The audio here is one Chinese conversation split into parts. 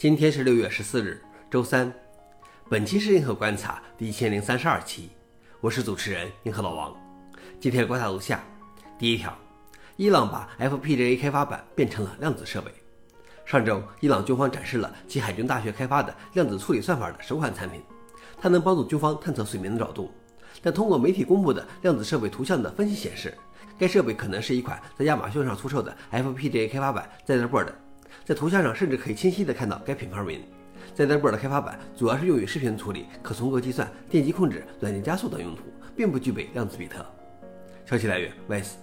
今天是六月十四日，周三。本期是银河观察第一千零三十二期，我是主持人银河老王。今天观察如下：第一条，伊朗把 FPGA 开发板变成了量子设备。上周，伊朗军方展示了其海军大学开发的量子处理算法的首款产品，它能帮助军方探测水面的扰动。但通过媒体公布的量子设备图像的分析显示，该设备可能是一款在亚马逊上出售的 FPGA 开发板 Zetherboard。在图像上，甚至可以清晰地看到该品牌名。Zetherboard 的开发板主要是用于视频处理、可重构计算、电机控制、软件加速等用途，并不具备量子比特。消息来源：Vice。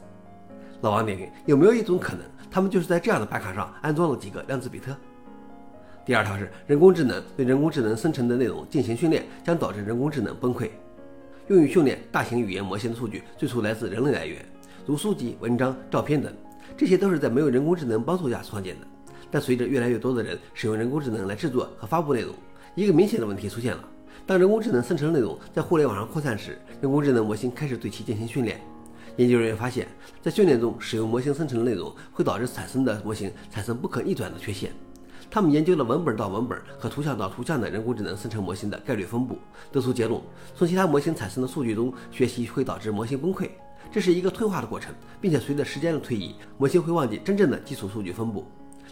老王点评：有没有一种可能，他们就是在这样的板卡上安装了几个量子比特？第二条是人工智能对人工智能生成的内容进行训练，将导致人工智能崩溃。用于训练大型语言模型的数据最初来自人类来源，如书籍、文章、照片等，这些都是在没有人工智能帮助下创建的。但随着越来越多的人使用人工智能来制作和发布内容，一个明显的问题出现了：当人工智能生成内容在互联网上扩散时，人工智能模型开始对其进行训练。研究人员发现，在训练中使用模型生成的内容会导致产生的模型产生不可逆转的缺陷。他们研究了文本到文本和图像到图像的人工智能生成模型的概率分布，得出结论：从其他模型产生的数据中学习会导致模型崩溃。这是一个退化的过程，并且随着时间的推移，模型会忘记真正的基础数据分布。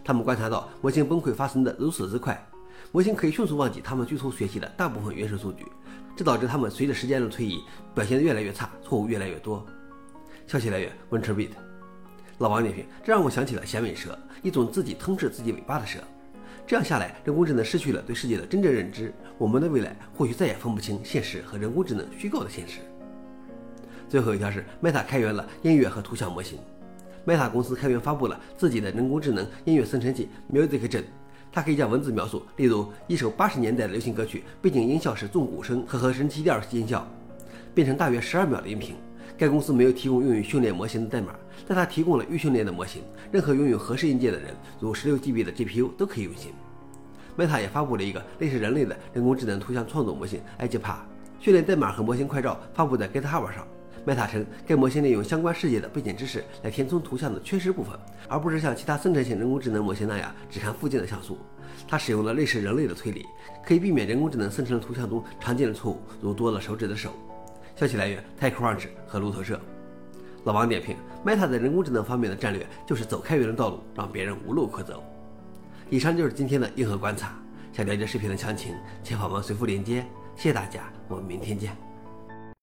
他们观察到模型崩溃发生的如此之快，模型可以迅速忘记他们最初学习的大部分原始数据，这导致他们随着时间的推移表现得越来越差，错误越来越多。消息来源：WinterBeat。老王点评：这让我想起了响尾蛇，一种自己吞噬自己尾巴的蛇。这样下来，人工智能失去了对世界的真正认知，我们的未来或许再也分不清现实和人工智能虚构的现实。最后一条是，Meta 开源了音乐和图像模型。Meta 公司开源发布了自己的人工智能音乐生成器 MusicGen，它可以将文字描述，例如一首八十年代流行歌曲，背景音效是重鼓声和合成基调音效，变成大约十二秒的音频。该公司没有提供用于训练模型的代码，但它提供了预训练的模型，任何拥有合适硬件的人，如十六 GB 的 GPU 都可以运行。Meta 也发布了一个类似人类的人工智能图像创作模型 AGPA，训练代码和模型快照发布在 GitHub 上。Meta 称，该模型利用相关世界的背景知识来填充图像的缺失部分，而不是像其他生成性人工智能模型那样只看附近的像素。它使用了类似人类的推理，可以避免人工智能生成的图像中常见的错误，如多了手指的手。消息来源：TechCrunch 和路透社。老王点评：Meta 在人工智能方面的战略就是走开源的道路，让别人无路可走。以上就是今天的硬核观察。想了解视频的详情，请访问随附链接。谢谢大家，我们明天见。